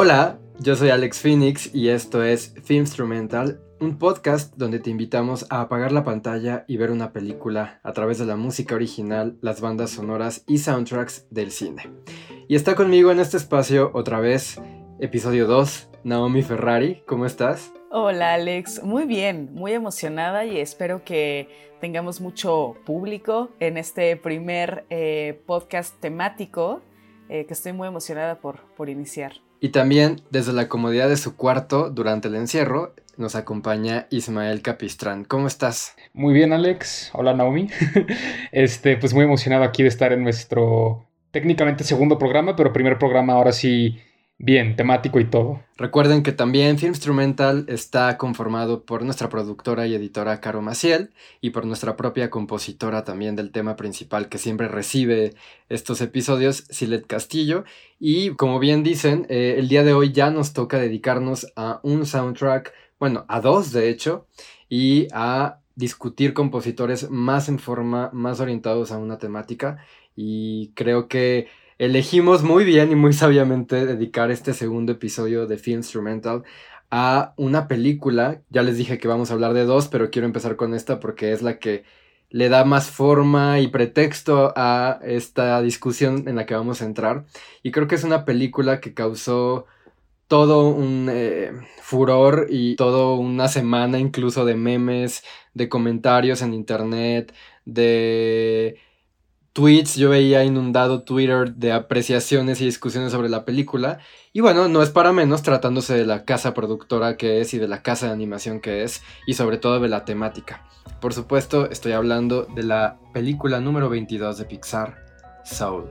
Hola, yo soy Alex Phoenix y esto es Filmstrumental, un podcast donde te invitamos a apagar la pantalla y ver una película a través de la música original, las bandas sonoras y soundtracks del cine. Y está conmigo en este espacio otra vez, episodio 2, Naomi Ferrari, ¿cómo estás? Hola Alex, muy bien, muy emocionada y espero que tengamos mucho público en este primer eh, podcast temático eh, que estoy muy emocionada por, por iniciar. Y también desde la comodidad de su cuarto durante el encierro nos acompaña Ismael Capistrán. ¿Cómo estás? Muy bien, Alex. Hola, Naomi. este, pues muy emocionado aquí de estar en nuestro técnicamente segundo programa, pero primer programa ahora sí bien, temático y todo. Recuerden que también Film Instrumental está conformado por nuestra productora y editora Caro Maciel y por nuestra propia compositora también del tema principal que siempre recibe estos episodios, Silet Castillo. Y como bien dicen, eh, el día de hoy ya nos toca dedicarnos a un soundtrack, bueno, a dos de hecho, y a discutir compositores más en forma, más orientados a una temática. Y creo que elegimos muy bien y muy sabiamente dedicar este segundo episodio de Film Instrumental a una película. Ya les dije que vamos a hablar de dos, pero quiero empezar con esta porque es la que le da más forma y pretexto a esta discusión en la que vamos a entrar. Y creo que es una película que causó todo un eh, furor y toda una semana incluso de memes, de comentarios en internet, de tweets, yo veía inundado Twitter de apreciaciones y discusiones sobre la película. Y bueno, no es para menos tratándose de la casa productora que es y de la casa de animación que es y sobre todo de la temática. Por supuesto, estoy hablando de la película número 22 de Pixar, Soul.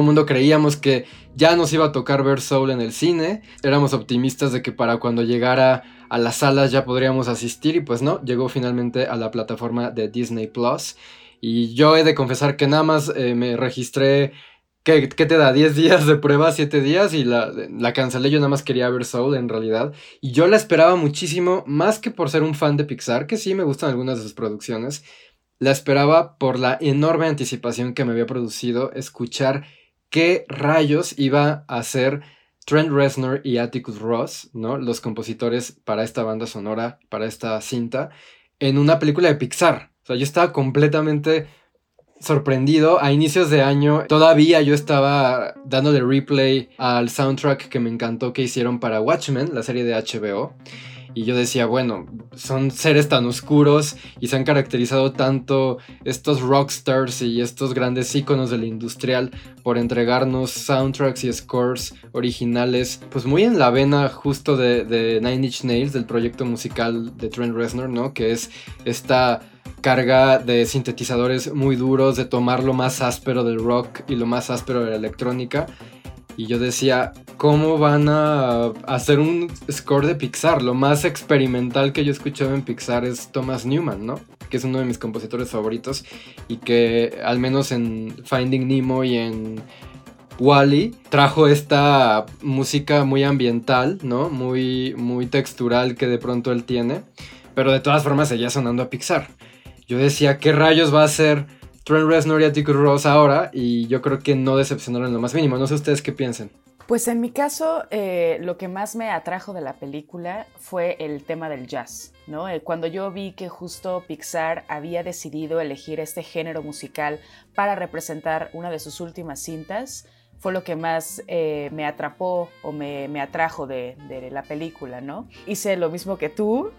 Todo el mundo creíamos que ya nos iba a tocar ver Soul en el cine. Éramos optimistas de que para cuando llegara a las salas ya podríamos asistir y pues no, llegó finalmente a la plataforma de Disney Plus. Y yo he de confesar que nada más eh, me registré, ¿qué, te da? ¿10 días de prueba? ¿7 días? Y la, la cancelé, yo nada más quería ver Soul en realidad. Y yo la esperaba muchísimo, más que por ser un fan de Pixar, que sí me gustan algunas de sus producciones. La esperaba por la enorme anticipación que me había producido escuchar qué rayos iba a hacer Trent Reznor y Atticus Ross, ¿no? Los compositores para esta banda sonora, para esta cinta, en una película de Pixar. O sea, yo estaba completamente sorprendido. A inicios de año todavía yo estaba dándole replay al soundtrack que me encantó que hicieron para Watchmen, la serie de HBO. Y yo decía, bueno, son seres tan oscuros y se han caracterizado tanto estos rockstars y estos grandes íconos del industrial por entregarnos soundtracks y scores originales, pues muy en la vena justo de, Nine Inch Nails, del proyecto musical de Trent Reznor, ¿no? Que es esta carga de sintetizadores muy duros, de tomar lo más áspero del rock y lo más áspero de la electrónica y yo decía, ¿cómo van a hacer un score de Pixar? Lo más experimental que yo he escuchado en Pixar es Thomas Newman, ¿no? Que es uno de mis compositores favoritos y que al menos en Finding Nemo y en Wally trajo esta música muy ambiental, ¿no? Muy, muy textural que de pronto él tiene, pero de todas formas seguía sonando a Pixar. Yo decía, ¿qué rayos va a ser Trent Reznor y Atticus Ross ahora y yo creo que no decepcionaron lo más mínimo. No sé ustedes qué piensen. Pues en mi caso, eh, lo que más me atrajo de la película fue el tema del jazz, ¿no? Eh, cuando yo vi que justo Pixar había decidido elegir este género musical para representar una de sus últimas cintas, fue lo que más eh, me atrapó o me, atrajo de, de, la película, ¿no? Hice lo mismo que tú,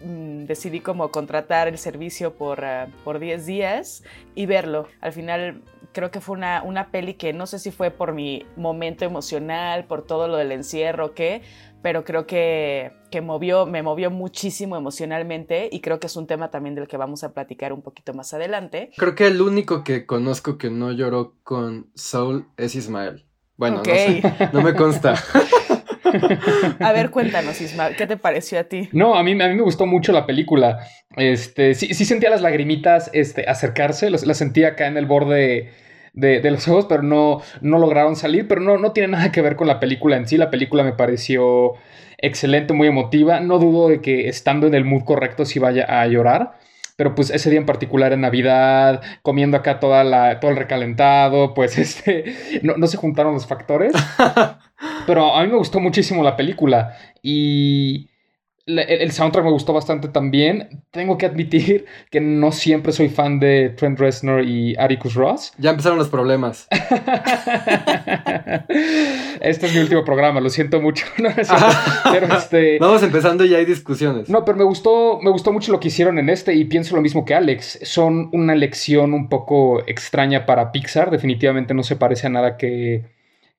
decidí como contratar el servicio por, uh, por 10 días y verlo. Al final creo que fue una, una peli que no sé si fue por mi momento emocional, por todo lo del encierro qué, pero creo que, que movió, me movió muchísimo emocionalmente y creo que es un tema también del que vamos a platicar un poquito más adelante. Creo que el único que conozco que no lloró con Soul es Ismael. Bueno, no, sé, no me consta. a ver, cuéntanos, Isma, ¿qué te pareció a ti? No, a mí, a mí me gustó mucho la película. Este, sí, sí sentía las lagrimitas este, acercarse, las sentía acá en el borde de, los ojos, pero no, no lograron salir. Pero no, no tiene nada que ver con la película en sí. La película me pareció excelente, muy emotiva. No dudo de que estando en el mood correcto sí vaya a llorar. Pero pues ese día en particular en Navidad, comiendo acá toda la, todo el recalentado, pues este, no, no se juntaron los factores. pero a mí me gustó muchísimo la película. Y el soundtrack me gustó bastante también. Tengo que admitir que no siempre soy fan de Trent Reznor y Atticus Ross. Ya empezaron los problemas. este es mi último programa, lo siento mucho. Este Vamos empezando y hay discusiones. No, pero me gustó, me gustó mucho lo que hicieron en este y pienso lo mismo que Alex. Son una lección un poco extraña para Pixar. Definitivamente no se parece a nada que,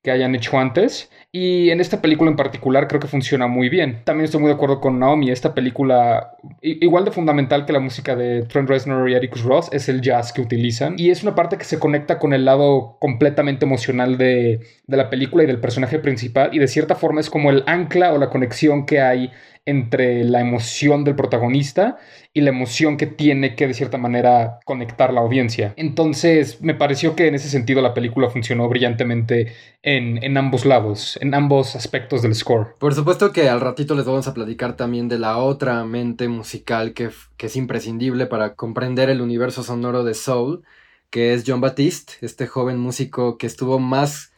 que hayan hecho antes. Y en esta película en particular creo que funciona muy bien. También estoy muy de acuerdo con Naomi. Esta película, igual de fundamental que la música de Trent Reznor y Atticus Ross, es el jazz que utilizan. Y es una parte que se conecta con el lado completamente emocional de, de la película y del personaje principal. Y de cierta forma es como el ancla o la conexión que hay entre la emoción del protagonista y la emoción que tiene que de cierta manera conectar la audiencia. Entonces me pareció que en ese sentido la película funcionó brillantemente en, ambos lados, en ambos aspectos del score. Por supuesto que al ratito les vamos a platicar también de la otra mente musical que, que es imprescindible para comprender el universo sonoro de Soul, que es John Batiste, este joven músico que estuvo más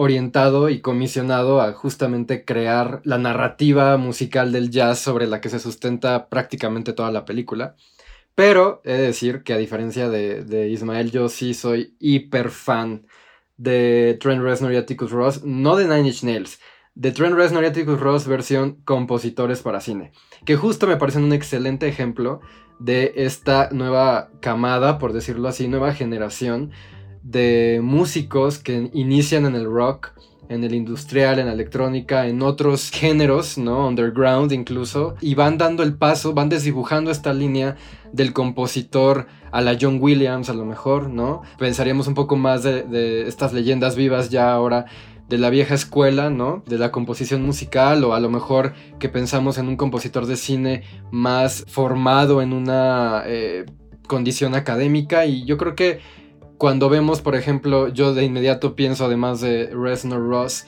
orientado y comisionado a justamente crear la narrativa musical del jazz sobre la que se sustenta prácticamente toda la película. Pero he de decir que a diferencia de, Ismael, yo sí soy hiper fan de Trent Reznor y Atticus Ross, no de Nine Inch Nails, de Trent Reznor y Atticus Ross versión compositores para cine, que justo me parecen un excelente ejemplo de esta nueva camada, por decirlo así, nueva generación de músicos que inician en el rock, en el industrial, en la electrónica, en otros géneros, ¿no? Underground incluso, y van dando el paso, van desdibujando esta línea del compositor a la John Williams a lo mejor, ¿no? Pensaríamos un poco más de, estas leyendas vivas ya ahora de la vieja escuela, ¿no? De la composición musical o a lo mejor que pensamos en un compositor de cine más formado en una eh, condición académica y yo creo que cuando vemos, por ejemplo, yo de inmediato pienso, además de Reznor Ross,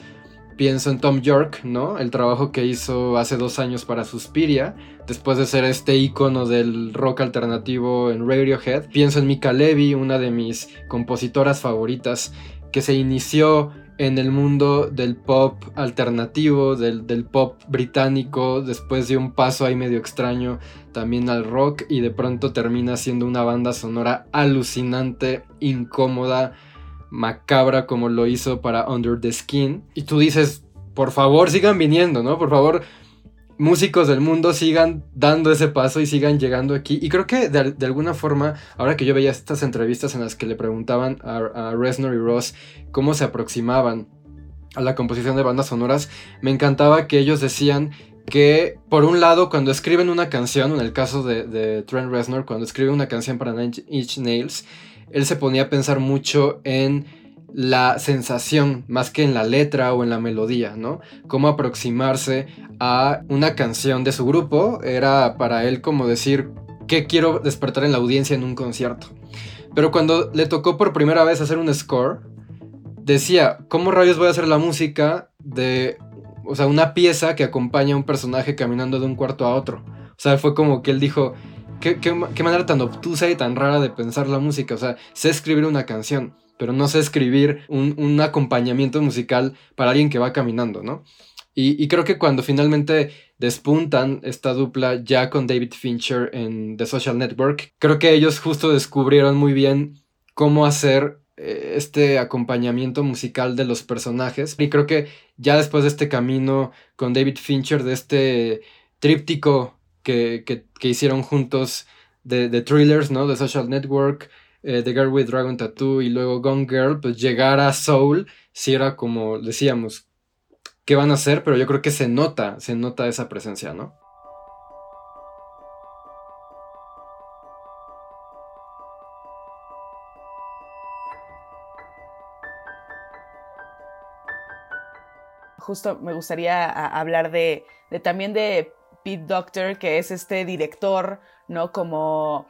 pienso en Tom York, ¿no? El trabajo que hizo hace dos años para Suspiria, después de ser este icono del rock alternativo en Radiohead. Pienso en Mika Levy, una de mis compositoras favoritas, que se inició en el mundo del pop alternativo, del, pop británico, después de un paso ahí medio extraño también al rock y de pronto termina siendo una banda sonora alucinante, incómoda, macabra como lo hizo para Under the Skin. Y tú dices, por favor sigan viniendo, ¿no? Por favor músicos del mundo sigan dando ese paso y sigan llegando aquí. Y creo que de, alguna forma, ahora que yo veía estas entrevistas en las que le preguntaban a, a Reznor y Ross cómo se aproximaban a la composición de bandas sonoras, me encantaba que ellos decían que por un lado cuando escriben una canción, en el caso de, Trent Reznor, cuando escribe una canción para Nine Inch Nails, él se ponía a pensar mucho en la sensación más que en la letra o en la melodía, ¿no? Cómo aproximarse a una canción de su grupo era para él como decir, ¿qué quiero despertar en la audiencia en un concierto? Pero cuando le tocó por primera vez hacer un score, decía, ¿cómo rayos voy a hacer la música de, o sea, una pieza que acompaña a un personaje caminando de un cuarto a otro? O sea, fue como que él dijo, ¿qué, qué manera tan obtusa y tan rara de pensar la música? O sea, sé escribir una canción pero no sé escribir un, acompañamiento musical para alguien que va caminando, ¿no? Y, creo que cuando finalmente despuntan esta dupla ya con David Fincher en The Social Network, creo que ellos justo descubrieron muy bien cómo hacer eh, este acompañamiento musical de los personajes. Y creo que ya después de este camino con David Fincher, de este tríptico que, hicieron juntos de, de, thrillers, ¿no? The Social Network, eh, The Girl with Dragon Tattoo y luego Gone Girl, pues llegar a Soul, si era como decíamos, ¿qué van a hacer? Pero yo creo que se nota, se nota esa presencia, ¿no? justo me gustaría hablar de, de también de Pete Doctor, que es este director, ¿no? Como,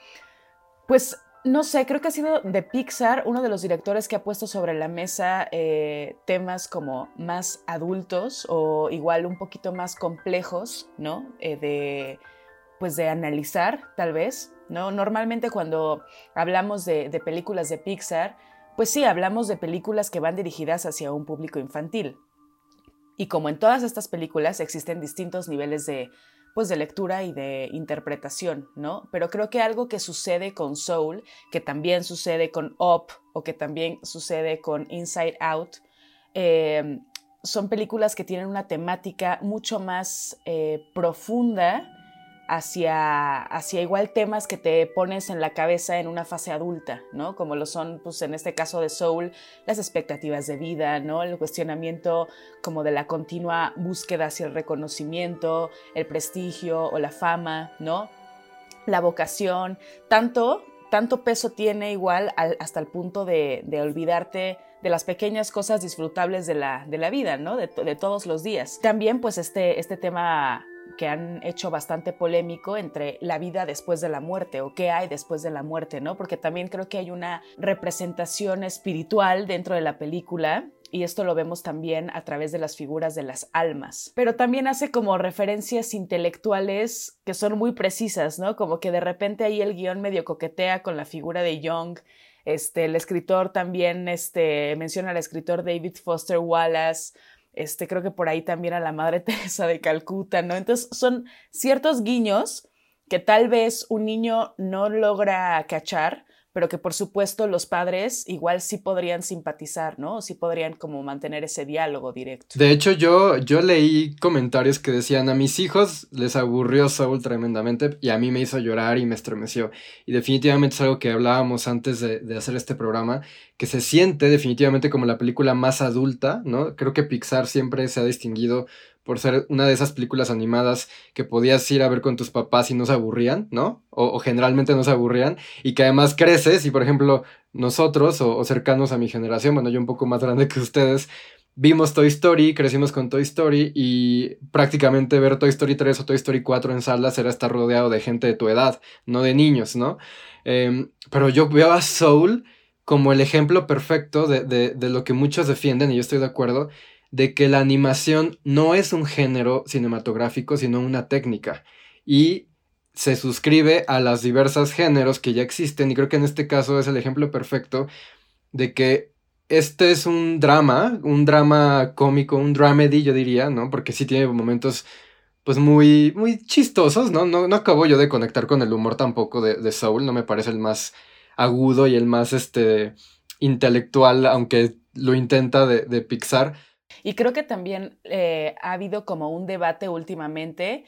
pues no sé, creo que ha sido de Pixar uno de los directores que ha puesto sobre la mesa eh, temas como más adultos o igual un poquito más complejos, ¿no? Eh, de, pues de analizar, tal vez, ¿no? Normalmente cuando hablamos de, de películas de Pixar, pues sí, hablamos de películas que van dirigidas hacia un público infantil. Y como en todas estas películas existen distintos niveles de pues de lectura y de interpretación, ¿no? Pero creo que algo que sucede con Soul, que también sucede con Up o que también sucede con Inside Out, eh, son películas que tienen una temática mucho más eh, profunda hacia, hacia igual temas que te pones en la cabeza en una fase adulta, ¿no? Como lo son, pues en este caso de Soul, las expectativas de vida, ¿no? El cuestionamiento como de la continua búsqueda hacia el reconocimiento, el prestigio o la fama, ¿no? La vocación, tanto, tanto peso tiene igual hasta el punto de, olvidarte de las pequeñas cosas disfrutables de la, de la vida, ¿no? De, de, todos los días. También, pues, este, este tema que han hecho bastante polémico entre la vida después de la muerte o qué hay después de la muerte, ¿no? Porque también creo que hay una representación espiritual dentro de la película y esto lo vemos también a través de las figuras de las almas. Pero también hace como referencias intelectuales que son muy precisas, ¿no? Como que de repente ahí el guion medio coquetea con la figura de Young. Este, el escritor también este, menciona al escritor David Foster Wallace este, creo que por ahí también a la Madre Teresa de Calcuta, ¿no? Entonces son ciertos guiños que tal vez un niño no logra cachar, pero que por supuesto los padres igual sí podrían simpatizar, ¿no? Sí podrían como mantener ese diálogo directo. De hecho, yo, yo leí comentarios que decían a mis hijos les aburrió Saul tremendamente y a mí me hizo llorar y me estremeció. Y definitivamente es algo que hablábamos antes de, de hacer este programa, que se siente definitivamente como la película más adulta, ¿no? Creo que Pixar siempre se ha distinguido por ser una de esas películas animadas que podías ir a ver con tus papás y no se aburrían, ¿no? O, generalmente no se aburrían, y que además creces y por ejemplo nosotros o, cercanos a mi generación, bueno, yo un poco más grande que ustedes, vimos Toy Story, crecimos con Toy Story y prácticamente ver Toy Story 3 o Toy Story 4 en salas era estar rodeado de gente de tu edad, no de niños, ¿no? Em, pero yo veo a Soul como el ejemplo perfecto de, de, lo que muchos defienden, y yo estoy de acuerdo, de que la animación no es un género cinematográfico, sino una técnica. Y se suscribe a las diversas géneros que ya existen. Y creo que en este caso es el ejemplo perfecto de que este es un drama, un drama cómico, un dramedy, yo diría, ¿no? Porque sí tiene momentos pues muy, muy chistosos, ¿no? ¿no? No acabo yo de conectar con el humor tampoco de, de Soul, no me parece el más agudo y el más este, intelectual, aunque lo intenta de, de Pixar. Y creo que también eh, ha habido como un debate últimamente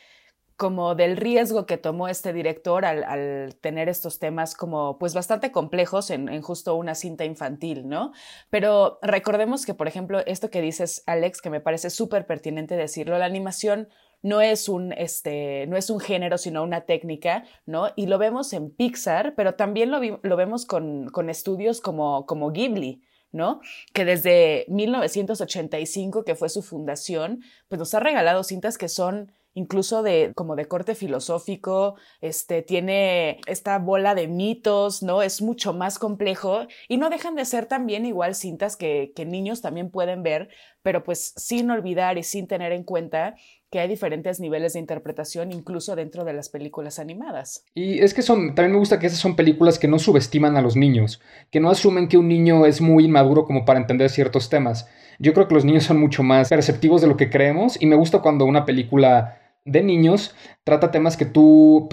como del riesgo que tomó este director al, tener estos temas como pues bastante complejos en, justo una cinta infantil, ¿no? Pero recordemos que, por ejemplo, esto que dices, Alex, que me parece súper pertinente decirlo, la animación no es un, este, no es un género, sino una técnica, ¿no? Y lo vemos en Pixar, pero también lo, lo vemos con, con estudios como, como Ghibli, ¿no? Que desde 1985, que fue su fundación, pues nos ha regalado cintas que son incluso de como de corte filosófico, este tiene esta bola de mitos, ¿no? Es mucho más complejo y no dejan de ser también igual cintas que, que niños también pueden ver, pero pues sin olvidar y sin tener en cuenta que hay diferentes niveles de interpretación incluso dentro de las películas animadas. Y es que son, también me gusta que esas son películas que no subestiman a los niños, que no asumen que un niño es muy inmaduro como para entender ciertos temas. Yo creo que los niños son mucho más perceptivos de lo que creemos y me gusta cuando una película de niños trata temas que tú,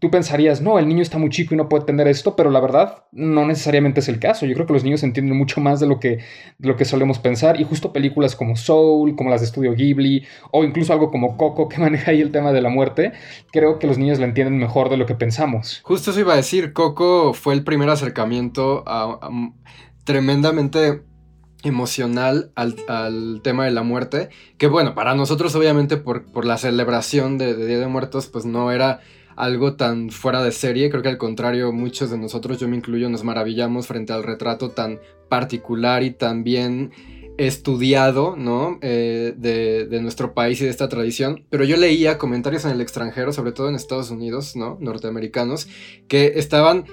tú pensarías, no, el niño está muy chico y no puede entender esto, pero la verdad no necesariamente es el caso. Yo creo que los niños entienden mucho más de lo que, de lo que solemos pensar y justo películas como Soul, como las de Estudio Ghibli o incluso algo como Coco que maneja ahí el tema de la muerte, creo que los niños la entienden mejor de lo que pensamos. Justo eso iba a decir, Coco fue el primer acercamiento a tremendamente emocional al, tema de la muerte, que bueno, para nosotros obviamente por, por la celebración de, Día de Muertos, pues no era algo tan fuera de serie, creo que al contrario, muchos de nosotros, yo me incluyo, nos maravillamos frente al retrato tan particular y tan bien estudiado, ¿no? Eh, de, de, nuestro país y de esta tradición, pero yo leía comentarios en el extranjero, sobre todo en Estados Unidos, ¿no? Norteamericanos, que estaban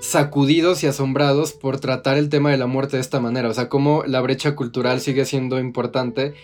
sacudidos y asombrados por tratar el tema de la muerte de esta manera, o sea, cómo la brecha cultural sigue siendo importante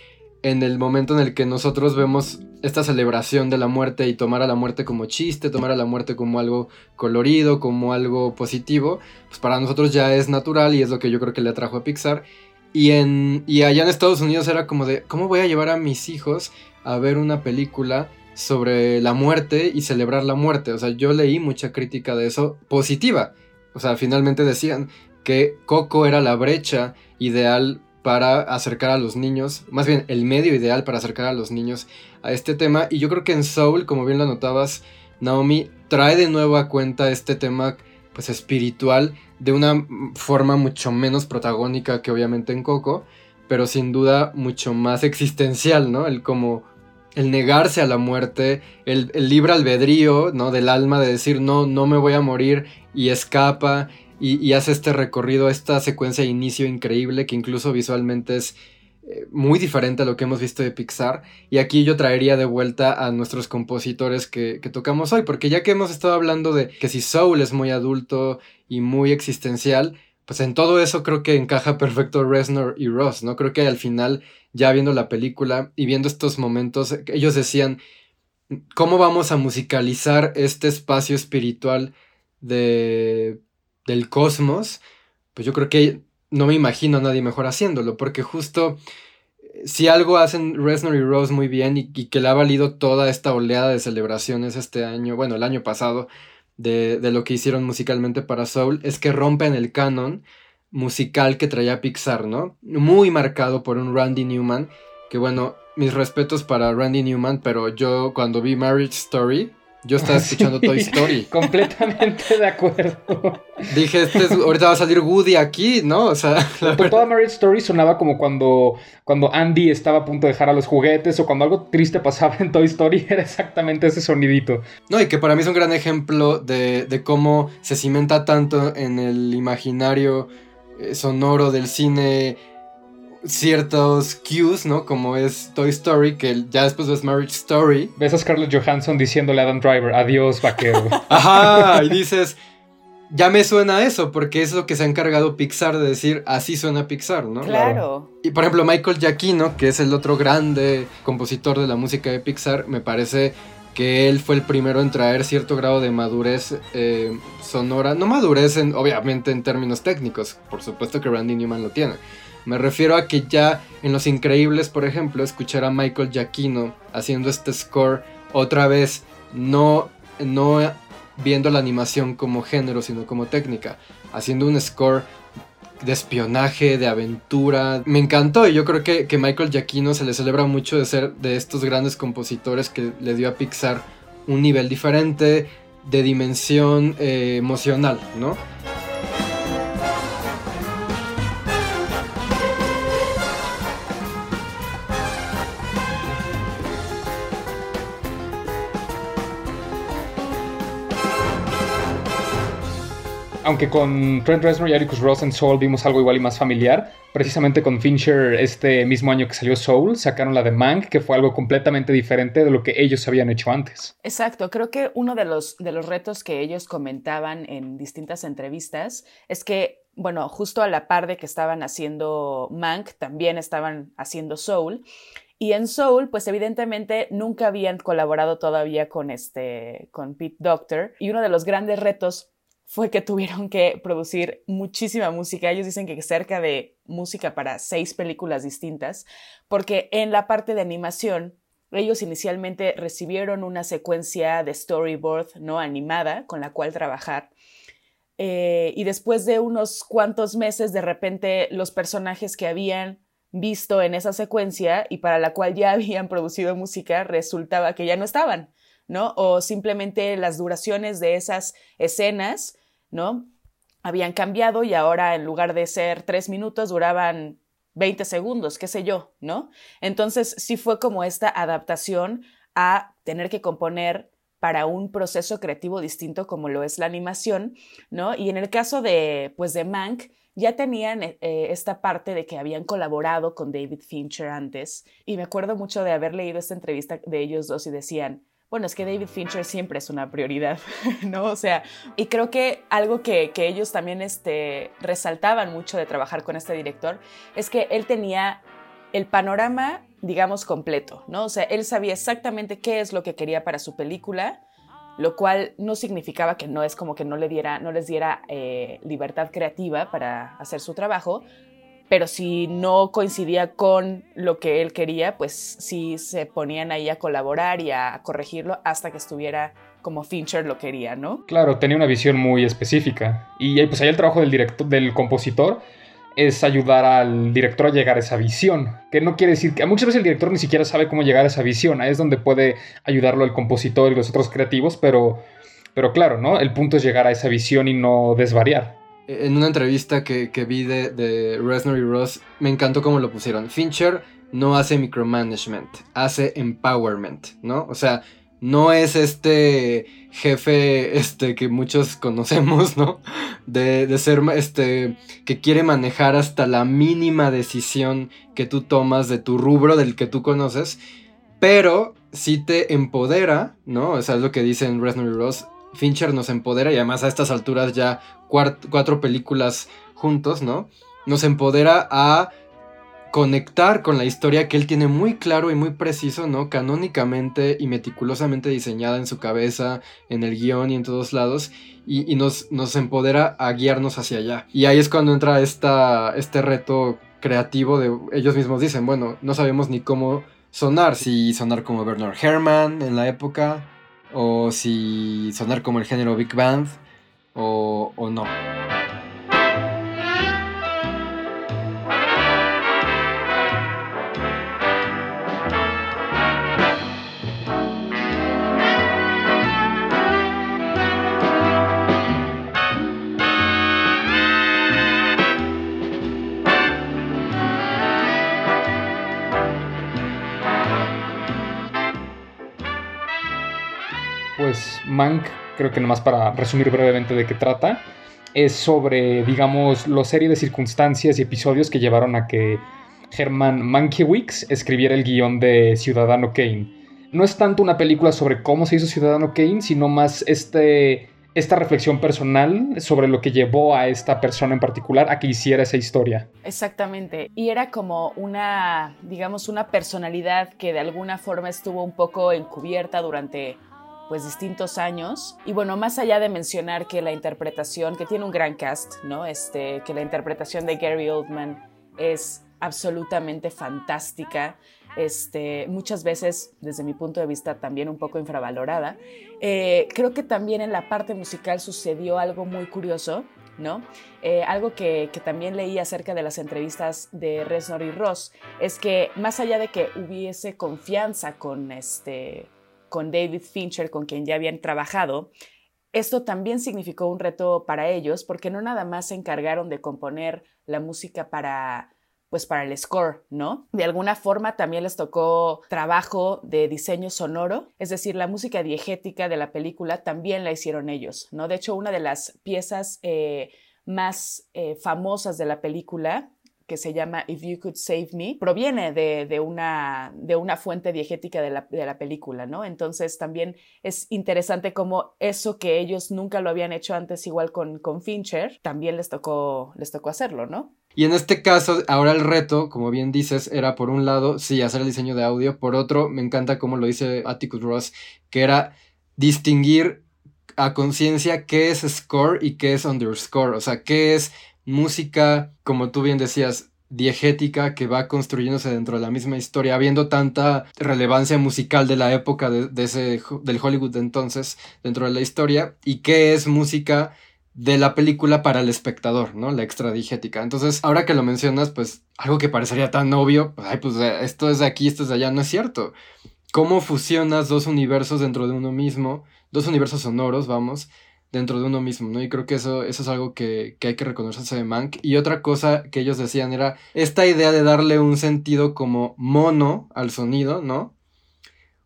en el momento en el que nosotros vemos esta celebración de la muerte y tomar a la muerte como chiste, tomar a la muerte como algo colorido, como algo positivo, pues para nosotros ya es natural y es lo que yo creo que le atrajo a Pixar. Y, en, y allá en Estados Unidos era como de, ¿cómo voy a llevar a mis hijos a ver una película sobre la muerte y celebrar la muerte? O sea, yo leí mucha crítica de eso positiva. O sea, finalmente decían que Coco era la brecha ideal para acercar a los niños, más bien el medio ideal para acercar a los niños a este tema. Y yo creo que en Soul, como bien lo notabas, Naomi trae de nuevo a cuenta este tema pues espiritual de una forma mucho menos protagónica que obviamente en Coco, pero sin duda mucho más existencial, ¿no? El como el negarse a la muerte, el, el libre albedrío, ¿no? Del alma de decir no, no me voy a morir y escapa y, hace este recorrido, esta secuencia de inicio increíble que incluso visualmente es eh, muy diferente a lo que hemos visto de Pixar. Y aquí yo traería de vuelta a nuestros compositores que, tocamos hoy, porque ya que hemos estado hablando de que si Soul es muy adulto y muy existencial, pues en todo eso creo que encaja perfecto Reznor y Ross, ¿no? Creo que al final, ya viendo la película y viendo estos momentos, ellos decían, ¿cómo vamos a musicalizar este espacio espiritual de del cosmos, pues yo creo que no me imagino a nadie mejor haciéndolo, porque justo eh, si algo hacen Reznor y Rose muy bien y, que le ha valido toda esta oleada de celebraciones este año, bueno, el año pasado, de, de, lo que hicieron musicalmente para Soul, es que rompen el canon musical que traía Pixar, ¿no? Muy marcado por un Randy Newman, que bueno, mis respetos para Randy Newman, pero yo cuando vi Marriage Story, yo estaba escuchando Toy Story. Completamente de acuerdo. Dije, este ahorita va a salir Woody aquí, ¿no? O sea, toda Marriage Story sonaba como cuando, cuando Andy estaba a punto de dejar a los juguetes o cuando algo triste pasaba en Toy Story, era exactamente ese sonidito. No, y que para mí es un gran ejemplo de, de cómo se cimenta tanto en el imaginario eh, sonoro del cine ciertos cues, ¿no? Como es Toy Story, que ya después ves Marriage Story. Ves a Scarlett Johansson diciéndole a Adam Driver, adiós, vaquero. Ajá, y dices, ya me suena eso, porque es lo que se ha encargado Pixar de decir, así suena Pixar, ¿no? Claro. Y por ejemplo, Michael Giacchino, que es el otro grande compositor de la música de Pixar, me parece que él fue el primero en traer cierto grado de madurez eh, sonora. No madurez, en, obviamente, en términos técnicos, por supuesto que Randy Newman lo tiene me refiero a que ya en Los Increíbles, por ejemplo, escuchar a Michael Giacchino haciendo este score otra vez, no, no viendo la animación como género, sino como técnica, haciendo un score de espionaje, de aventura. Me encantó y yo creo que, que Michael Giacchino se le celebra mucho de ser de estos grandes compositores que le dio a Pixar un nivel diferente de dimensión eh, emocional, ¿no? Aunque con Trent Reznor y Atticus Ross en Soul vimos algo igual y más familiar, precisamente con Fincher este mismo año que salió Soul, sacaron la de Mank, que fue algo completamente diferente de lo que ellos habían hecho antes. Exacto, creo que uno de los, de los retos que ellos comentaban en distintas entrevistas es que, bueno, justo a la par de que estaban haciendo Mank, también estaban haciendo Soul. Y en Soul, pues evidentemente nunca habían colaborado todavía con este, con Pete Doctor. Y uno de los grandes retos fue que tuvieron que producir muchísima música. Ellos dicen que cerca de música para seis películas distintas, porque en la parte de animación, ellos inicialmente recibieron una secuencia de storyboard no animada con la cual trabajar. Eh, y después de unos cuantos meses, de repente los personajes que habían visto en esa secuencia y para la cual ya habían producido música, resultaba que ya no estaban, ¿no? O simplemente las duraciones de esas escenas ¿no? Habían cambiado y ahora en lugar de ser tres minutos duraban 20 segundos, qué sé yo, ¿no? Entonces sí fue como esta adaptación a tener que componer para un proceso creativo distinto como lo es la animación, ¿no? Y en el caso de, pues, de Mank, ya tenían eh, esta parte de que habían colaborado con David Fincher antes y me acuerdo mucho de haber leído esta entrevista de ellos dos y decían, bueno, es que David Fincher siempre es una prioridad, ¿no? O sea, y creo que algo que, ellos también este, resaltaban mucho de trabajar con este director es que él tenía el panorama, digamos, completo, ¿no? O sea, él sabía exactamente qué es lo que quería para su película, lo cual no significaba que no es como que no, le diera, no les diera eh, libertad creativa para hacer su trabajo, pero si no coincidía con lo que él quería, pues sí se ponían ahí a colaborar y a corregirlo hasta que estuviera como Fincher lo quería, ¿no? Claro, tenía una visión muy específica. Y pues ahí el trabajo del, director, del compositor es ayudar al director a llegar a esa visión. Que no quiere decir que muchas veces el director ni siquiera sabe cómo llegar a esa visión. Ahí es donde puede ayudarlo el compositor y los otros creativos, pero, pero claro, ¿no? El punto es llegar a esa visión y no desvariar. En una entrevista que, vi de, de Reznor y Ross, me encantó cómo lo pusieron. Fincher no hace micromanagement, hace empowerment, ¿no? O sea, no es este jefe este que muchos conocemos, ¿no? De, de, ser este que quiere manejar hasta la mínima decisión que tú tomas de tu rubro del que tú conoces, pero sí te empodera, ¿no? O sea, es lo que dicen Reznor y Ross. Fincher nos empodera y además a estas alturas ya cuatro películas juntos, ¿no? Nos empodera a conectar con la historia que él tiene muy claro y muy preciso, ¿no? Canónicamente y meticulosamente diseñada en su cabeza, en el guion y en todos lados, y, nos, nos, empodera a guiarnos hacia allá. Y ahí es cuando entra este reto creativo de ellos mismos dicen, bueno, no sabemos ni cómo sonar, si sonar como Bernard Herrmann en la época, o si sonar como el género Big Band, o, o no. Mank, creo que nomás para resumir brevemente de qué trata, es sobre, digamos, la serie de circunstancias y episodios que llevaron a que Herman Mankiewicz escribiera el guion de Ciudadano Kane. No es tanto una película sobre cómo se hizo Ciudadano Kane, sino más este, esta reflexión personal sobre lo que llevó a esta persona en particular a que hiciera esa historia. Exactamente. Y era como una, digamos, una personalidad que de alguna forma estuvo un poco encubierta durante pues distintos años. Y bueno, más allá de mencionar que la interpretación, que tiene un gran cast, ¿no? Este, que la interpretación de Gary Oldman es absolutamente fantástica. Este, muchas veces, desde mi punto de vista, también un poco infravalorada. Eh, creo que también en la parte musical sucedió algo muy curioso, ¿no? Eh, algo que, que, también leí acerca de las entrevistas de Reznor y Ross es que más allá de que hubiese confianza con este con David Fincher, con quien ya habían trabajado, esto también significó un reto para ellos porque no nada más se encargaron de componer la música para pues para el score, ¿no? De alguna forma también les tocó trabajo de diseño sonoro, es decir, la música diegética de la película también la hicieron ellos, ¿no? De hecho, una de las piezas eh, más eh, famosas de la película que se llama If You Could Save Me, proviene de, una, de una fuente diegética de la, película, ¿no? Entonces también es interesante cómo eso que ellos nunca lo habían hecho antes igual con, con Fincher, también les tocó, les tocó hacerlo, ¿no? Y en este caso, ahora el reto, como bien dices, era por un lado, sí, hacer el diseño de audio, por otro, me encanta cómo lo dice Atticus Ross, que era distinguir a conciencia qué es score y qué es underscore, o sea, qué es música, como tú bien decías, diegética que va construyéndose dentro de la misma historia, habiendo tanta relevancia musical de la época de, ese, del Hollywood de entonces dentro de la historia, y qué es música de la película para el espectador, ¿no? La extradigética. Entonces, ahora que lo mencionas, pues algo que parecería tan obvio, pues, ay, pues esto es de aquí, esto es de allá, no es cierto. ¿Cómo fusionas dos universos dentro de uno mismo, dos universos sonoros, vamos, dentro de uno mismo, ¿no? Y creo que eso, eso es algo que, hay que reconocerse de Mank. Y otra cosa que ellos decían era esta idea de darle un sentido como mono al sonido, ¿no?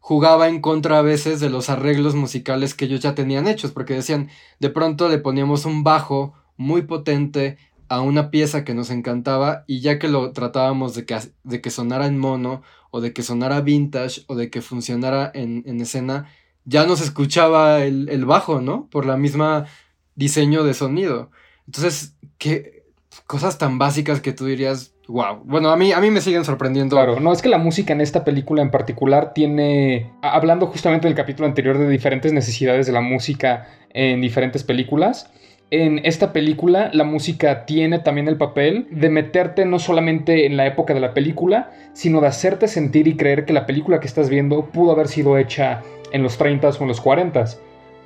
jugaba en contra a veces de los arreglos musicales que ellos ya tenían hechos, porque decían, de pronto le poníamos un bajo muy potente a una pieza que nos encantaba y ya que lo tratábamos de que, de que sonara en mono o de que sonara vintage o de que funcionara en, escena, ya no se escuchaba el, el, bajo, ¿no? Por la misma diseño de sonido. Entonces, qué cosas tan básicas que tú dirías, Wow. Bueno, a mí, a mí me siguen sorprendiendo. Claro, no es que la música en esta película en particular tiene. Hablando justamente del capítulo anterior de diferentes necesidades de la música en diferentes películas. En esta película la música tiene también el papel de meterte no solamente en la época de la película, sino de hacerte sentir y creer que la película que estás viendo pudo haber sido hecha en los 30s o en los 40s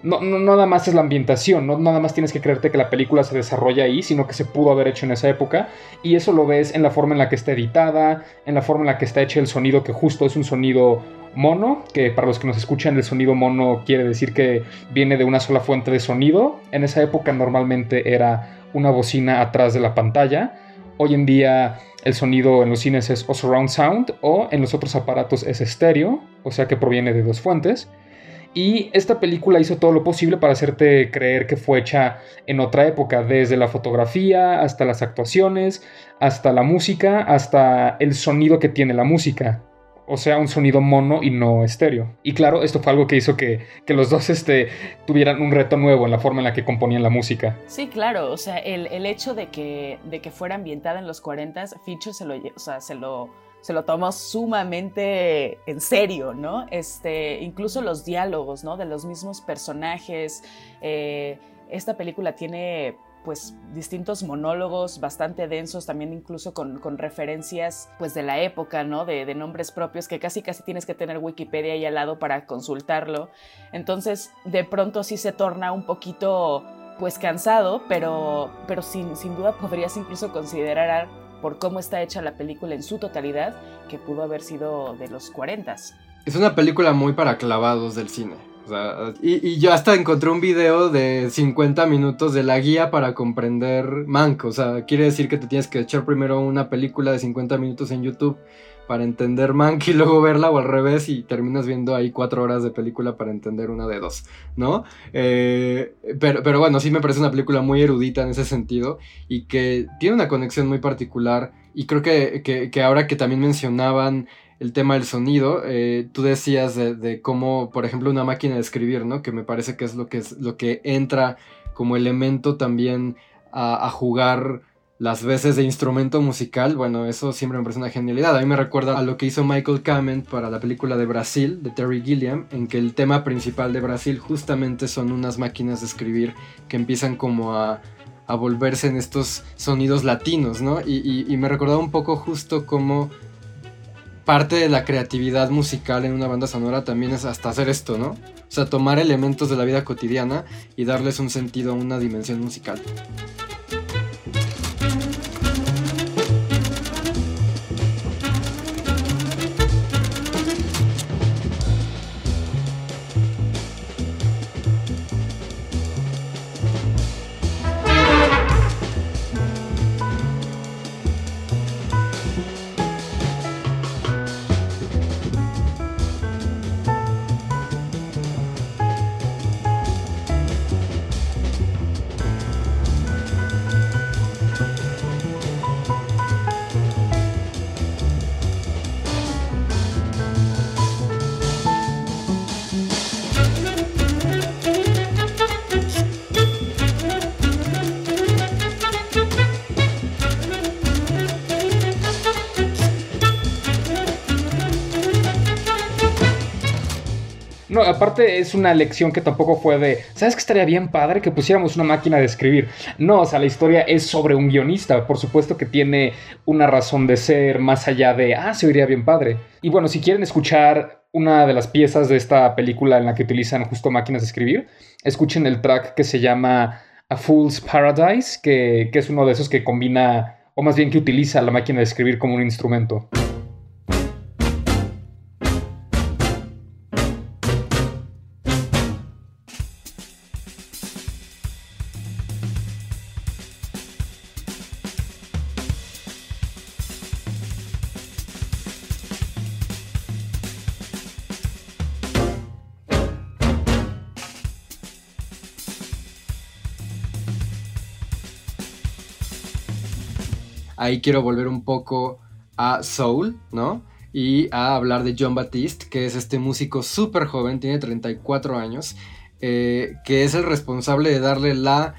no, no, nada más es la ambientación, no nada más tienes que creerte que la película se desarrolla ahí, sino que se pudo haber hecho en esa época. Y eso lo ves en la forma en la que está editada, en la forma en la que está hecho el sonido, que justo es un sonido mono, que para los que nos escuchan el sonido mono quiere decir que viene de una sola fuente de sonido. En esa época normalmente era una bocina atrás de la pantalla. Hoy en día el sonido en los cines es o surround sound o en los otros aparatos es estéreo, o sea que proviene de dos fuentes. Y esta película hizo todo lo posible para hacerte creer que fue hecha en otra época, desde la fotografía hasta las actuaciones, hasta la música, hasta el sonido que tiene la música. O sea, un sonido mono y no estéreo. Y claro, esto fue algo que hizo que, los dos este, tuvieran un reto nuevo en la forma en la que componían la música. Sí, claro. O sea, el, hecho de que, de que fuera ambientada en los 40, Fincher se lo, se lo se lo tomó sumamente en serio, ¿no? Este, incluso los diálogos, ¿no? De los mismos personajes. Eh, esta película tiene pues distintos monólogos bastante densos, también incluso con, referencias pues de la época, ¿no? De, de, nombres propios que casi casi tienes que tener Wikipedia ahí al lado para consultarlo. Entonces de pronto sí se torna un poquito pues cansado, pero, pero sin, sin duda podrías incluso considerar por cómo está hecha la película en su totalidad, que pudo haber sido de los 40. Es una película muy para clavados del cine. Y, yo hasta encontré un video de 50 minutos de la guía para comprender Mank. O sea, quiere decir que te tienes que echar primero una película de 50 minutos en YouTube para entender Mank y luego verla o al revés y terminas viendo ahí cuatro horas de película para entender una de dos, ¿no? Eh, pero, pero bueno, sí me parece una película muy erudita en ese sentido y que tiene una conexión muy particular y creo que, ahora que también mencionaban el tema del sonido, eh, tú decías de, cómo, por ejemplo, una máquina de escribir, ¿no? Que me parece que es lo que, es, lo que entra como elemento también a, a jugar las veces de instrumento musical, bueno, eso siempre me parece una genialidad. A mí me recuerda a lo que hizo Michael Kamen para la película de Brasil, de Terry Gilliam, en que el tema principal de Brasil justamente son unas máquinas de escribir que empiezan como a, volverse en estos sonidos latinos, ¿no? Y, y me recordaba un poco justo como parte de la creatividad musical en una banda sonora también es hasta hacer esto, ¿no? O sea, tomar elementos de la vida cotidiana y darles un sentido, una dimensión musical. Es una lección que tampoco fue de, ¿sabes que estaría bien padre que pusiéramos una máquina de escribir? No, o sea, la historia es sobre un guionista, por supuesto que tiene una razón de ser más allá de, ah, se oiría bien padre. Y bueno, si quieren escuchar una de las piezas de esta película en la que utilizan justo máquinas de escribir, escuchen el track que se llama A Fool's Paradise, que, que es uno de esos que combina, o más bien que utiliza la máquina de escribir como un instrumento. Ahí quiero volver un poco a Soul, ¿no? Y a hablar de John Batiste, que es este músico súper joven, tiene 34 años, eh, que es el responsable de darle la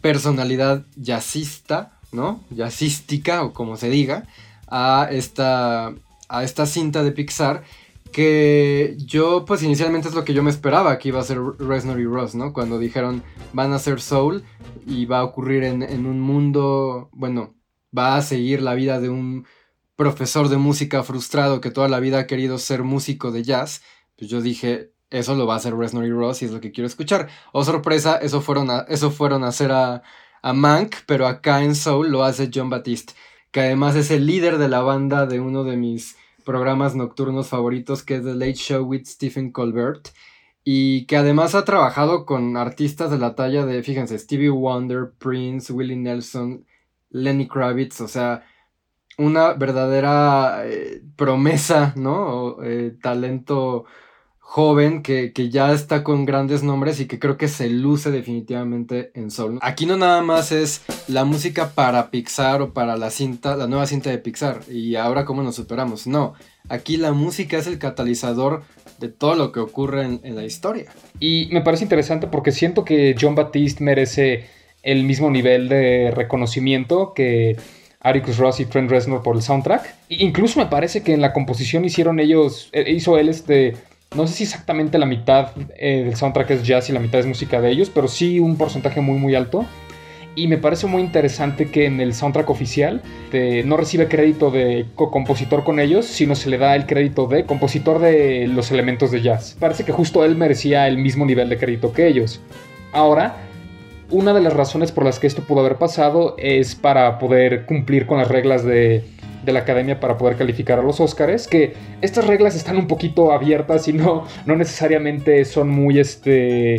personalidad jazzista, ¿no? Jazzística o como se diga, a esta, a esta cinta de Pixar que yo pues inicialmente es lo que yo me esperaba que iba a ser Reznor y Ross, ¿no? Cuando dijeron van a ser Soul y va a ocurrir en, en, un mundo, bueno, va a seguir la vida de un profesor de música frustrado que toda la vida ha querido ser músico de jazz, pues yo dije, eso lo va a hacer Reznor y Ross y es lo que quiero escuchar. Oh sorpresa, eso fueron a, eso fueron a hacer a, a Mank, pero acá en Soul lo hace John Batiste, que además es el líder de la banda de uno de mis programas nocturnos favoritos, que es The Late Show with Stephen Colbert, y que además ha trabajado con artistas de la talla de, fíjense, Stevie Wonder, Prince, Willie Nelson, Lenny Kravitz, o sea, una verdadera eh, promesa, ¿no? Eh, talento joven que, ya está con grandes nombres y que creo que se luce definitivamente en Soul. Aquí no nada más es la música para Pixar o para la cinta, la nueva cinta de Pixar y ahora cómo nos superamos. No, aquí la música es el catalizador de todo lo que ocurre en, en la historia. Y me parece interesante porque siento que John Batiste merece el mismo nivel de reconocimiento que Atticus Ross y Trent Reznor por el soundtrack. incluso me parece que en la composición hicieron ellos, eh, hizo él este no sé si exactamente la mitad eh, del soundtrack es jazz y la mitad es música de ellos, pero sí un porcentaje muy muy alto. Y me parece muy interesante que en el soundtrack oficial no recibe crédito de compositor con ellos, sino se le da el crédito de compositor de los elementos de jazz. Parece que justo él merecía el mismo nivel de crédito que ellos. Ahora, una de las razones por las que esto pudo haber pasado es para poder cumplir con las reglas de la academia para poder calificar a los Oscars, que estas reglas están un poquito abiertas y no, no necesariamente son muy este,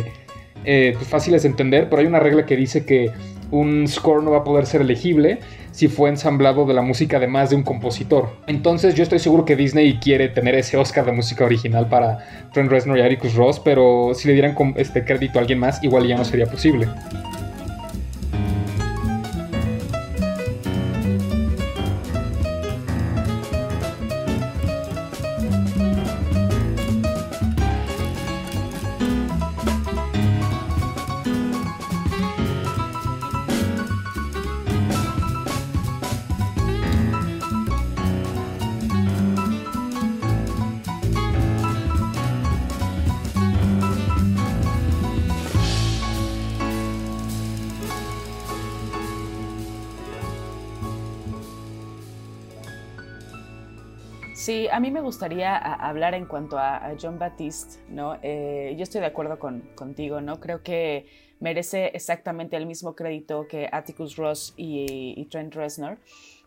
eh, pues, fáciles de entender, pero hay una regla que dice que un score no va a poder ser elegible si fue ensamblado de la música de más de un compositor. Entonces yo estoy seguro que Disney quiere tener ese Oscar de música original para Trent Reznor y Atticus Ross, pero si le dieran este crédito a alguien más, igual ya no sería posible. Sí, a mí me gustaría hablar en cuanto a, John Batiste, ¿no? Eh, yo estoy de acuerdo contigo, ¿no? Creo que merece exactamente el mismo crédito que Atticus Ross y, Trent Reznor,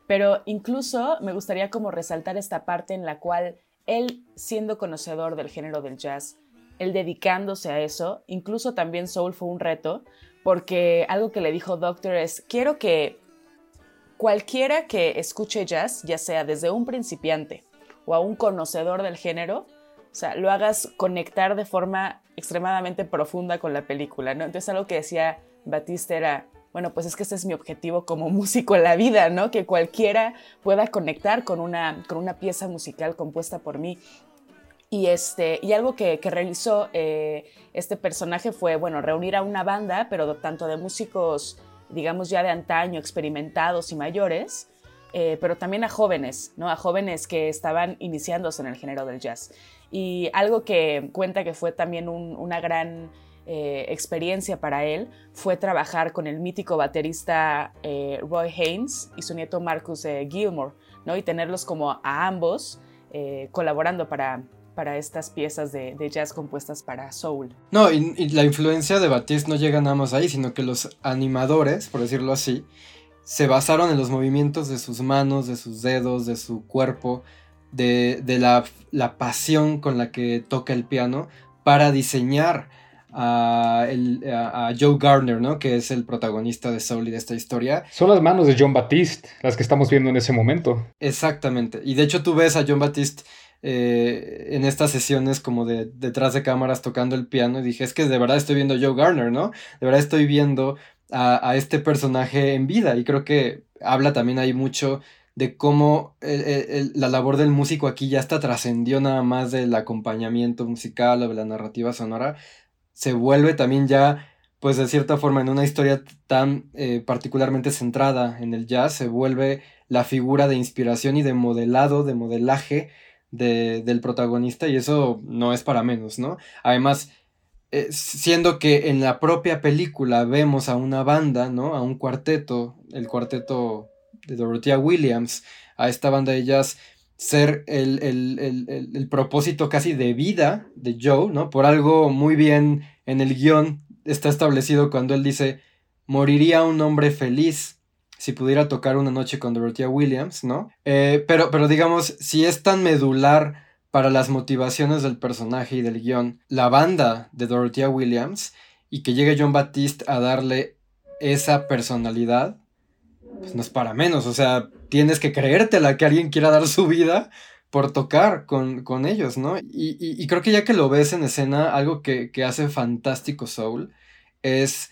pero incluso me gustaría como resaltar esta parte en la cual él, siendo conocedor del género del jazz, él dedicándose a eso, incluso también Soul fue un reto, porque algo que le dijo Doctor es, quiero que cualquiera que escuche jazz, ya sea desde un principiante, o a un conocedor del género, o sea, lo hagas conectar de forma extremadamente profunda con la película, ¿no? Entonces algo que decía Batista era, bueno, pues es que ese es mi objetivo como músico en la vida, ¿no? Que cualquiera pueda conectar con una, con una pieza musical compuesta por mí. Y, este, y algo que, realizó eh, este personaje fue, bueno, reunir a una banda, pero tanto de músicos, digamos ya de antaño, experimentados y mayores, eh, pero también a jóvenes, ¿no? A jóvenes que estaban iniciándose en el género del jazz. Y algo que cuenta que fue también una gran eh, experiencia para él fue trabajar con el mítico baterista eh, Roy Haynes y su nieto Marcus Gilmore, ¿no? Y tenerlos como a ambos colaborando para, para estas piezas de, jazz compuestas para soul. No, y, y, la influencia de Batiste no llega nada más ahí, sino que los animadores, por decirlo así, se basaron en los movimientos de sus manos, de sus dedos, de su cuerpo, de, la, pasión con la que toca el piano para diseñar a, Joe Gardner, ¿no? Que es el protagonista de Soul y de esta historia. Son las manos de John Batiste las que estamos viendo en ese momento. Exactamente. Y de hecho tú ves a John Batiste eh, en estas sesiones como de detrás de cámaras tocando el piano y dije, es que de verdad estoy viendo a Joe Gardner, ¿no? De verdad estoy viendo a, este personaje en vida. Y creo que habla también hay mucho de cómo la labor del músico aquí ya está trascendió nada más del acompañamiento musical o de la narrativa sonora, se vuelve también ya, pues de cierta forma, en una historia tan eh, particularmente centrada en el jazz, se vuelve la figura de inspiración y de modelado, de modelaje del protagonista. Y eso no es para menos, ¿no? Además, eh, siendo que en la propia película vemos a una banda, ¿no? A un cuarteto, el cuarteto de Dorothea Williams, a esta banda de jazz, ser el, propósito casi de vida de Joe, ¿no? Por algo muy bien en el guion está establecido cuando él dice, moriría un hombre feliz si pudiera tocar una noche con Dorothea Williams, ¿no? Eh, pero, pero digamos, si es tan medular para las motivaciones del personaje y del guion, la banda de Dorothea Williams, y que llegue John Baptiste a darle esa personalidad, pues no es para menos, o sea, tienes que creértela que alguien quiera dar su vida por tocar con, ellos, ¿no? Y, creo que ya que lo ves en escena, algo que, hace fantástico Soul es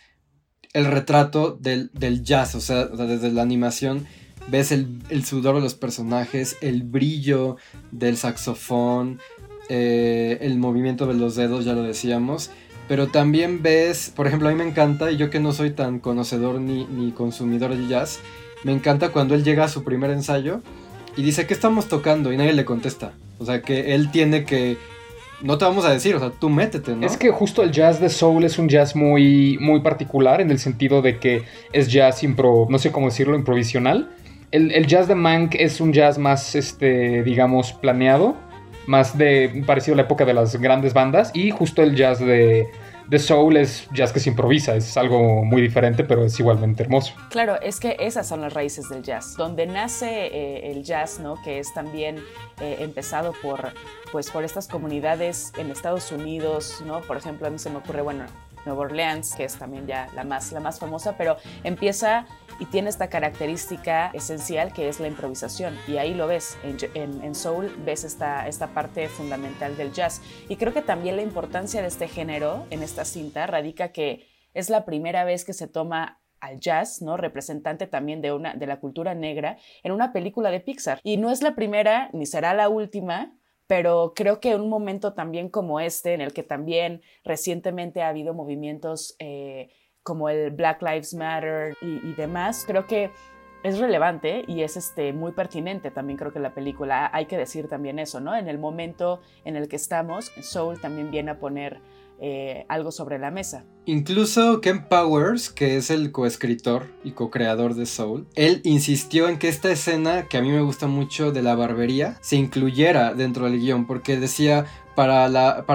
el retrato del, jazz, o sea, desde la animación ves el, sudor de los personajes, el brillo del saxofón, eh, el movimiento de los dedos, ya lo decíamos, pero también ves, por ejemplo, a mí me encanta, y yo que no soy tan conocedor ni, ni consumidor de jazz, me encanta cuando él llega a su primer ensayo y dice, ¿qué estamos tocando? Y nadie le contesta. O sea, que él tiene que... No te vamos a decir, o sea, tú métete, ¿no? Es que justo el jazz de soul es un jazz muy, muy particular en el sentido de que es jazz impro, no sé cómo decirlo, improvisional. El, el jazz de Mank es un jazz más, este, digamos, planeado, más de parecido a la época de las grandes bandas y justo el jazz de, The Soul es jazz que se improvisa, es algo muy diferente, pero es igualmente hermoso. Claro, es que esas son las raíces del jazz. Donde nace eh, el jazz, ¿no? Que es también eh, empezado por, pues, por estas comunidades en Estados Unidos, ¿no? Por ejemplo, a mí se me ocurre, bueno, Nueva Orleans, que es también ya la más, la más famosa, pero empieza y tiene esta característica esencial que es la improvisación. Y ahí lo ves, en, Soul ves esta, esta parte fundamental del jazz. Y creo que también la importancia de este género en esta cinta radica que es la primera vez que se toma al jazz, ¿no? Representante también de, una, de la cultura negra en una película de Pixar. Y no es la primera ni será la última, pero creo que un momento también como este, en el que también recientemente ha habido movimientos eh, como el Black Lives Matter y, demás, creo que es relevante y es este, muy pertinente también creo que la película. Hay que decir también eso, ¿no? En el momento en el que estamos, Soul también viene a poner eh, algo sobre la mesa. Incluso Ken Powers, que es el coescritor y co-creador de Soul, él insistió en que esta escena, que a mí me gusta mucho de la barbería, se incluyera dentro del guion, porque decía, para,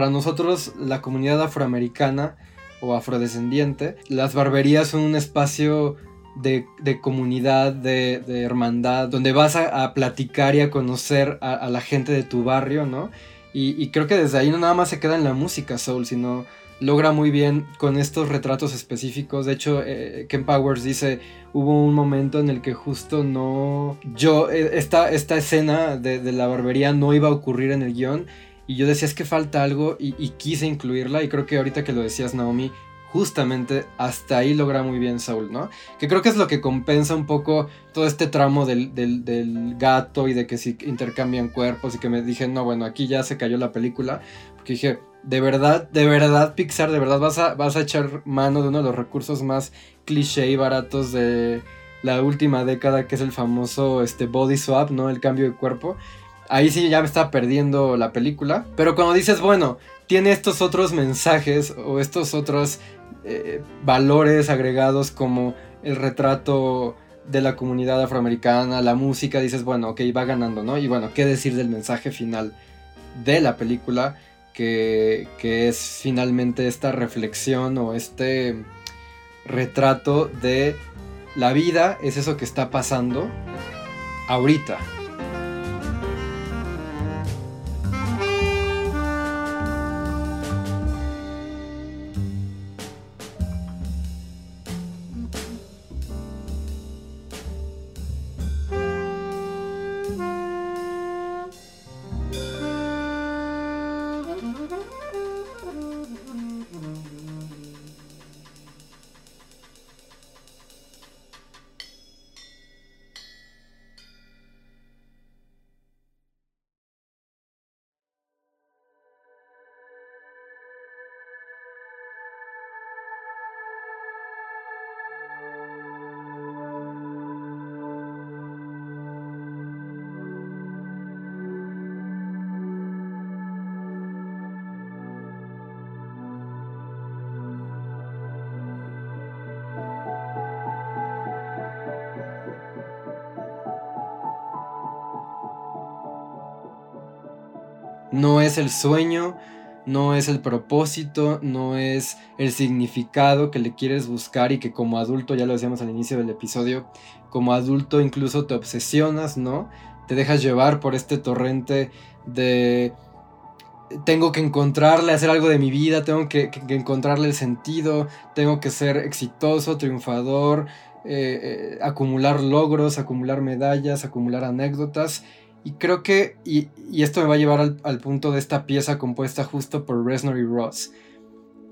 nosotros la comunidad afroamericana, o afrodescendiente, las barberías son un espacio de, comunidad, de, hermandad, donde vas a, platicar y a conocer a, la gente de tu barrio, ¿no? Y, creo que desde ahí no nada más se queda en la música soul, sino logra muy bien con estos retratos específicos. De hecho, eh, Ken Powers dice, hubo un momento en el que justo no... Yo, eh, esta, esta escena de, la barbería no iba a ocurrir en el guion y yo decía, es que falta algo y, quise incluirla. Y creo que ahorita que lo decías, Naomi, justamente hasta ahí logra muy bien Saul, ¿no? Que creo que es lo que compensa un poco todo este tramo del, gato y de que si intercambian cuerpos y que me dije, no, bueno, aquí ya se cayó la película. Porque dije, de verdad, de verdad, Pixar, de verdad vas a, vas a echar mano de uno de los recursos más cliché y baratos de la última década, que es el famoso este, body swap, ¿no? El cambio de cuerpo ahí sí ya me estaba perdiendo la película. Pero cuando dices, bueno, tiene estos otros mensajes o estos otros eh, valores agregados como el retrato de la comunidad afroamericana, la música, dices, bueno, ok, va ganando, ¿no? Y bueno, ¿qué decir del mensaje final de la película? Que, que es finalmente esta reflexión o este retrato de la vida es eso que está pasando ahorita, es el sueño, no es el propósito, no es el significado que le quieres buscar y que como adulto, ya lo decíamos al inicio del episodio, como adulto incluso te obsesionas, ¿no? Te dejas llevar por este torrente de tengo que encontrarle, hacer algo de mi vida, tengo que, encontrarle el sentido, tengo que ser exitoso, triunfador, eh, eh, acumular logros, acumular medallas, acumular anécdotas. Y creo que, y, esto me va a llevar al, punto de esta pieza compuesta justo por Reznor y Ross.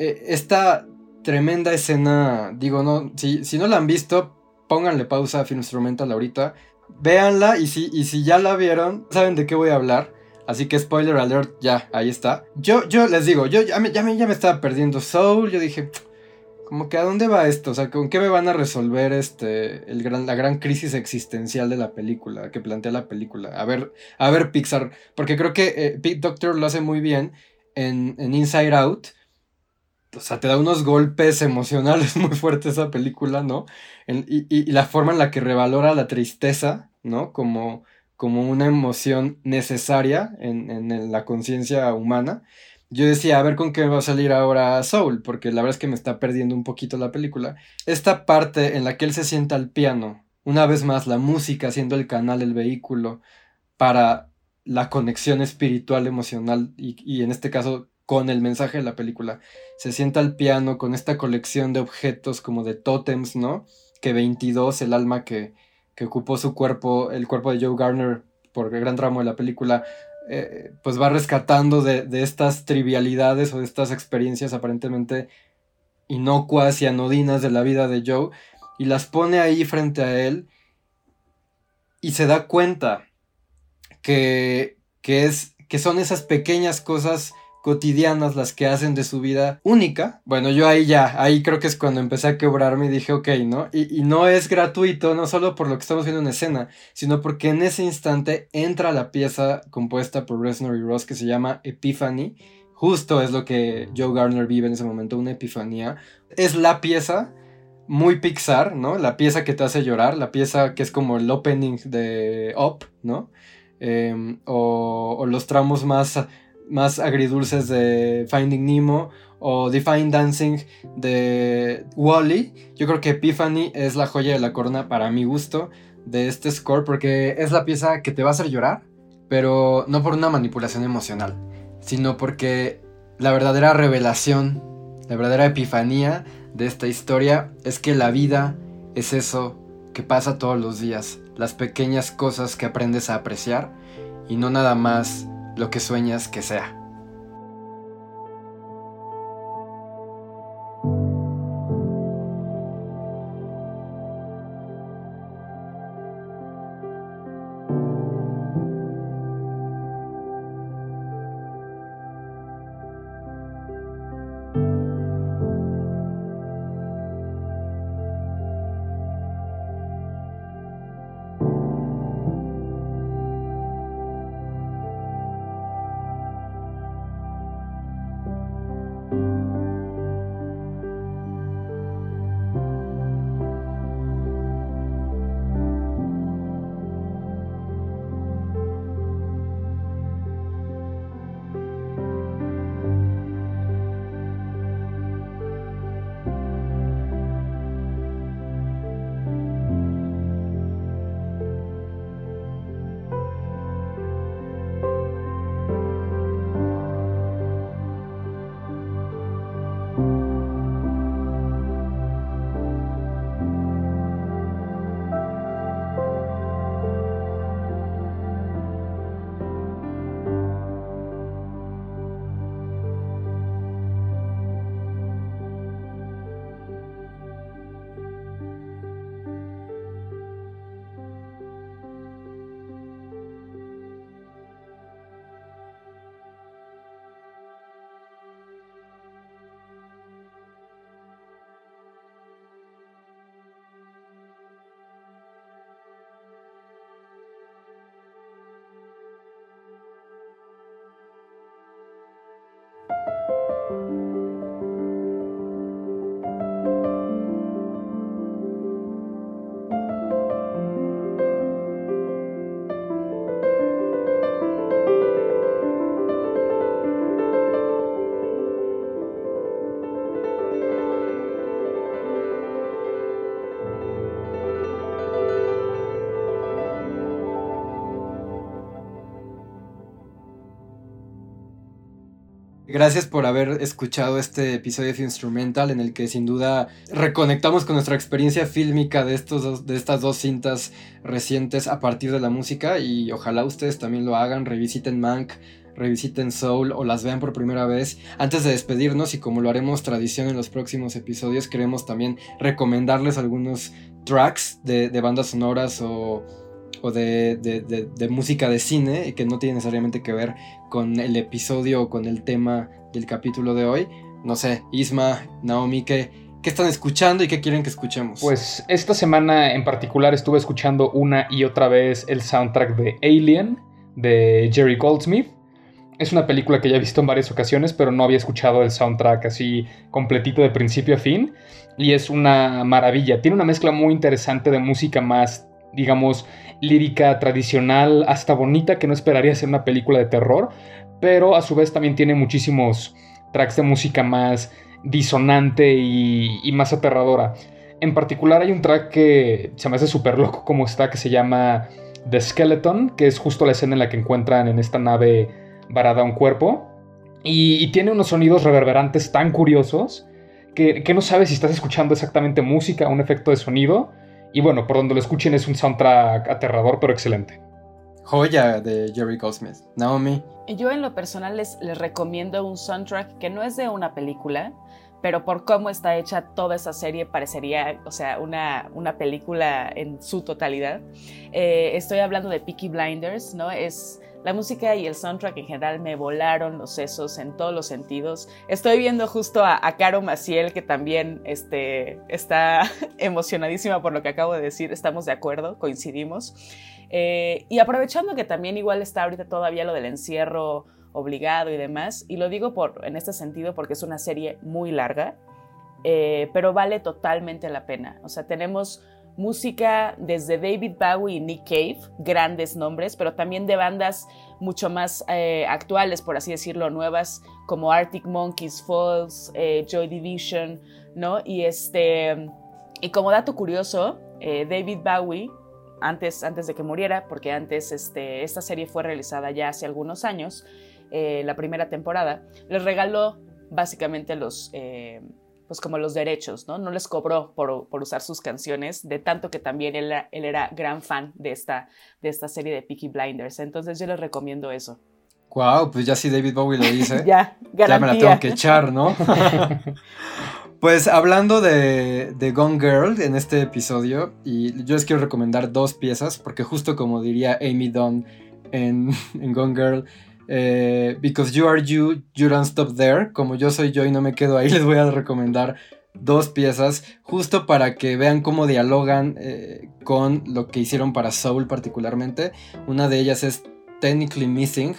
Eh, esta tremenda escena, digo, no, si, si no la han visto, pónganle pausa a Film Instrumental ahorita, véanla y si, y si ya la vieron, saben de qué voy a hablar. Así que spoiler alert, ya, ahí está. Yo, yo les digo, yo ya me, ya me, ya me estaba perdiendo Soul, yo dije, como que a dónde va esto, o sea, con qué me van a resolver este el gran, la gran crisis existencial de la película, que plantea la película. A ver, a ver Pixar, porque creo que eh, Pete Doctor lo hace muy bien en, Inside Out. O sea, te da unos golpes emocionales muy fuertes esa película, ¿no? y, y, la forma en la que revalora la tristeza, ¿no? Como, como una emoción necesaria en, en la conciencia humana yo decía, a ver con qué va a salir ahora Soul, porque la verdad es que me está perdiendo un poquito la película. Esta parte en la que él se sienta al piano, una vez más la música siendo el canal, el vehículo para la conexión espiritual, emocional y, en este caso con el mensaje de la película. Se sienta al piano con esta colección de objetos como de tótems, ¿no? Que 22, el alma que, que ocupó su cuerpo, el cuerpo de Joe Garner por el gran tramo de la película, eh, pues va rescatando de, estas trivialidades o de estas experiencias aparentemente inocuas y anodinas de la vida de Joe y las pone ahí frente a él y se da cuenta que, que, es, que son esas pequeñas cosas cotidianas las que hacen de su vida única. Bueno, yo ahí ya, ahí creo que es cuando empecé a quebrarme y dije, ok, ¿no? Y, no es gratuito, no solo por lo que estamos viendo en escena, sino porque en ese instante entra la pieza compuesta por Reznor y Ross que se llama Epiphany. Justo es lo que Joe Garner vive en ese momento, una epifanía. Es la pieza muy Pixar, ¿no? La pieza que te hace llorar, la pieza que es como el opening de Up, ¿no? Em, o, o, los tramos más más agridulces de Finding Nemo o Define Dancing de Wally. Yo creo que Epiphany es la joya de la corona para mi gusto de este score porque es la pieza que te va a hacer llorar, pero no por una manipulación emocional, sino porque la verdadera revelación, la verdadera epifanía de esta historia es que la vida es eso que pasa todos los días, las pequeñas cosas que aprendes a apreciar y no nada más lo que sueñas que sea. Gracias por haber escuchado este episodio de Instrumental en el que sin duda reconectamos con nuestra experiencia fílmica de, estos de estas dos cintas recientes a partir de la música y ojalá ustedes también lo hagan, revisiten Mank, revisiten Soul o las vean por primera vez. Antes de despedirnos y como lo haremos tradición en los próximos episodios, queremos también recomendarles algunos tracks de, de bandas sonoras o o de, música de cine que no tiene necesariamente que ver con el episodio o con el tema del capítulo de hoy. No sé, Isma, Naomi, ¿qué, ¿qué están escuchando y qué quieren que escuchemos? Pues esta semana en particular estuve escuchando una y otra vez el soundtrack de Alien de Jerry Goldsmith. Es una película que ya he visto en varias ocasiones, pero no había escuchado el soundtrack así completito de principio a fin. Y es una maravilla. Tiene una mezcla muy interesante de música más, digamos, lírica tradicional, hasta bonita, que no esperaría ser una película de terror, pero a su vez también tiene muchísimos tracks de música más disonante y, más aterradora. En particular hay un track que se me hace súper loco como está, que se llama The Skeleton, que es justo la escena en la que encuentran en esta nave varada un cuerpo. Y, tiene unos sonidos reverberantes tan curiosos que, que, no sabes si estás escuchando exactamente música o un efecto de sonido. Y bueno, por donde lo escuchen es un soundtrack aterrador pero excelente. Joya de Jerry Goldsmith. Naomi. Yo en lo personal les, les recomiendo un soundtrack que no es de una película, pero por cómo está hecha toda esa serie parecería, o sea, una, una película en su totalidad. Eh, estoy hablando de Peaky Blinders, ¿no? Es la música y el soundtrack en general me volaron los sesos en todos los sentidos. Estoy viendo justo a, Caro Maciel, que también este, está emocionadísima por lo que acabo de decir. Estamos de acuerdo, coincidimos. Eh, y aprovechando que también igual está ahorita todavía lo del encierro obligado y demás, y lo digo por, en este sentido porque es una serie muy larga, eh, pero vale totalmente la pena. O sea, tenemos música desde David Bowie y Nick Cave, grandes nombres, pero también de bandas mucho más eh, actuales, por así decirlo, nuevas, como Arctic Monkeys, Falls, eh, Joy Division, ¿no? Y, este, y como dato curioso, eh, David Bowie, antes, antes de que muriera, porque antes este, esta serie fue realizada ya hace algunos años, la primera temporada, les regaló básicamente los pues como los derechos, ¿no? No les cobró por, usar sus canciones, de tanto que también él, él, era gran fan de esta, de esta serie de Peaky Blinders. Entonces yo les recomiendo eso. Wow, pues ya si David Bowie lo dice, ya, ya me la tengo que echar, ¿no? pues hablando de, de, Gone Girl en este episodio, y yo les quiero recomendar dos piezas, porque justo como diría Amy Dunn en, en Gone Girl, eh, because You Are You, You Don't Stop There. Como yo soy yo y no me quedo ahí, les voy a recomendar dos piezas justo para que vean cómo dialogan eh, con lo que hicieron para Soul particularmente. Una de ellas es Technically Missing,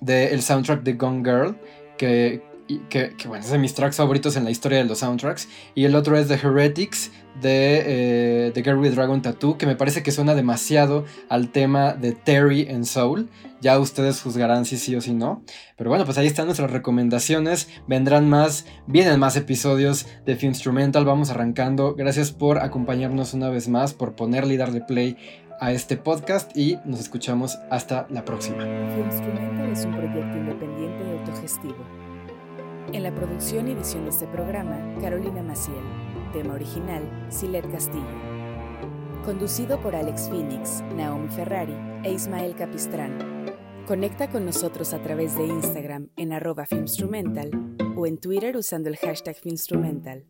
del el soundtrack de Gone Girl, que, que, bueno, es de mis tracks favoritos en la historia de los soundtracks. Y el otro es The Heretics de The Girl with Dragon Tattoo, que me parece que suena demasiado al tema de Terry en Soul. Ya ustedes juzgarán si sí o si no. Pero bueno, pues ahí están nuestras recomendaciones. Vendrán más, vienen más episodios de Film Instrumental. Vamos arrancando. Gracias por acompañarnos una vez más, por ponerle y darle play a este podcast y nos escuchamos hasta la próxima. Film Instrumental es un proyecto independiente y autogestivo. En la producción y edición de este programa, Carolina Maciel. Tema original, Silet Castillo. Conducido por Alex Phoenix, Naomi Ferrari e Ismael Capistrán. Conecta con nosotros a través de Instagram en arroba Filmstrumental o en Twitter usando el hashtag Filmstrumental.